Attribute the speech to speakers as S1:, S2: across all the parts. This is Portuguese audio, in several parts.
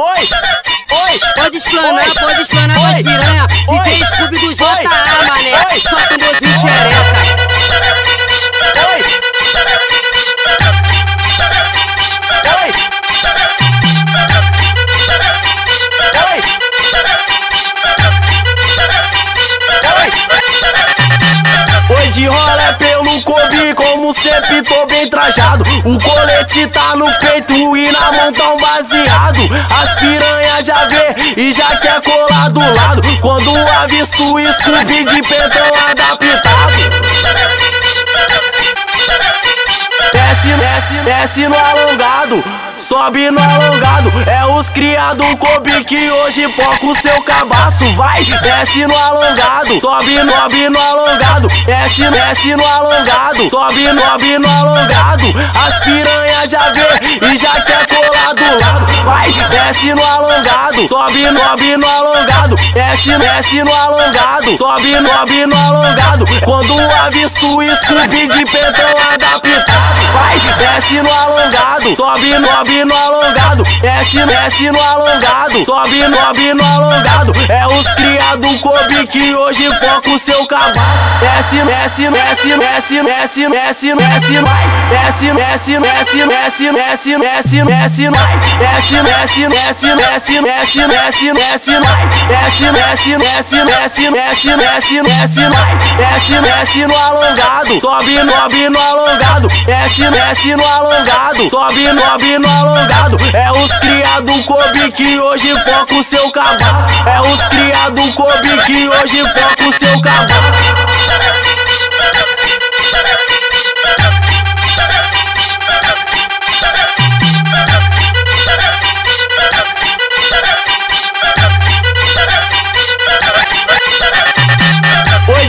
S1: Oi, oi,
S2: Pode explanar, pode explanar as piranha. DJ Scooby do JA, mané. Solta o mozinho xereca.
S1: oi. Oi. Oi. Oi de rola pelo Kobe, como sempre tô bem trajado. O colete tá no peito e na mão tão baseado. As piranha já vê e já quer colar do lado. Quando avisto o Scooby de pentão adaptado. Desce, desce, desce no alongado, sobe no alongado. É os criado Kobe que hoje foca o seu cabaço. Vai, desce no alongado, sobe, sobe no alongado. Desce, desce no alongado, sobe, sobe no alongado. As piranha já vê e já desce no alongado, sobe, sobe no alongado. Desce, desce no alongado, sobe, sobe no alongado. Quando avisto o Scooby de pentão adaptado. Vai, desce no alongado, sobe, sobe no alongado. Desce, desce no alongado, sobe, sobe no alongado. É os criado Kobe que hoje foca o seu cavalo. Desce, desce, desce, desce, desce, desce, desce, vai. Desce, desce, desce, desce, desce, desce, desce, vai. Desce, desce, desce, desce, desce, desce, desce. Desce, desce, desce, desce, desce, desce, desce, vai. Desce, desce no alongado, sobe, sobe no alongado. Desce, desce no alongado, sobe, sobe no alongado. É os criado Kobe que hoje foca o seu cavalo. É os criado Kobe que hoje foca o seu cavalo.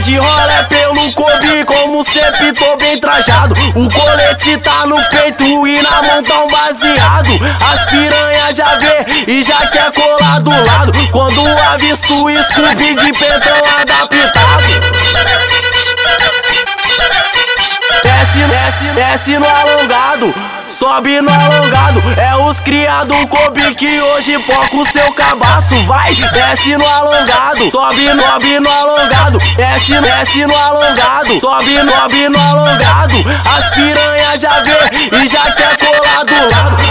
S1: De rola pelo Kobe, como sempre tô bem trajado. O colete tá no peito e na mão tão baseado. As piranha já vê e já quer colar do lado. Quando avisto o Scooby de pentão adaptado. Desce, desce, desce no alongado, sobe no alongado. É os criado Kobe que hoje foca o seu cabaço. Vai, desce no alongado, sobe, sobe no alongado. Desce, desce no alongado, sobe, sobe no alongado. As piranha já vê e já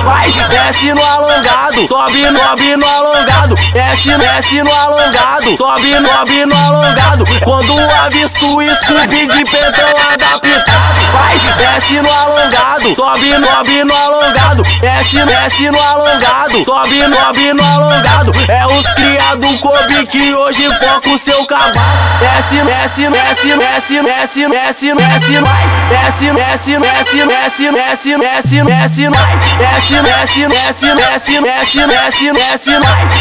S1: Vai, desce no alongado, sobe, sobe no alongado. Desce, desce no alongado, sobe, sobe no alongado. Quando avisto o Scooby de pentão adaptado. Vai, desce no alongado, sobe, sobe no alongado. Desce, desce no alongado, sobe, sobe no alongado. É os criado Kobe que hoje foca o seu cavalo. Desce, desce, desce, desce, desce, desce, desce, vai. Desce, desce, desce, desce, desce, desce, desce. Desce, desce, desce, desce, desce, desce, desce.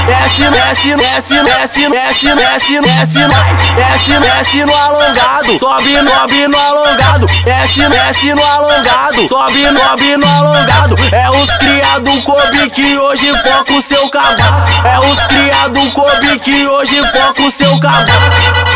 S1: Desce, desce, desce, desce, desce, desce, desce. Desce, desce no alongado, sobe, sobe no alongado. Desce, desce no alongado, sobe, sobe no alongado. É os criado Kobe que hoje foca o seu cavalo. É os criado Kobe que hoje foca o seu cavalo.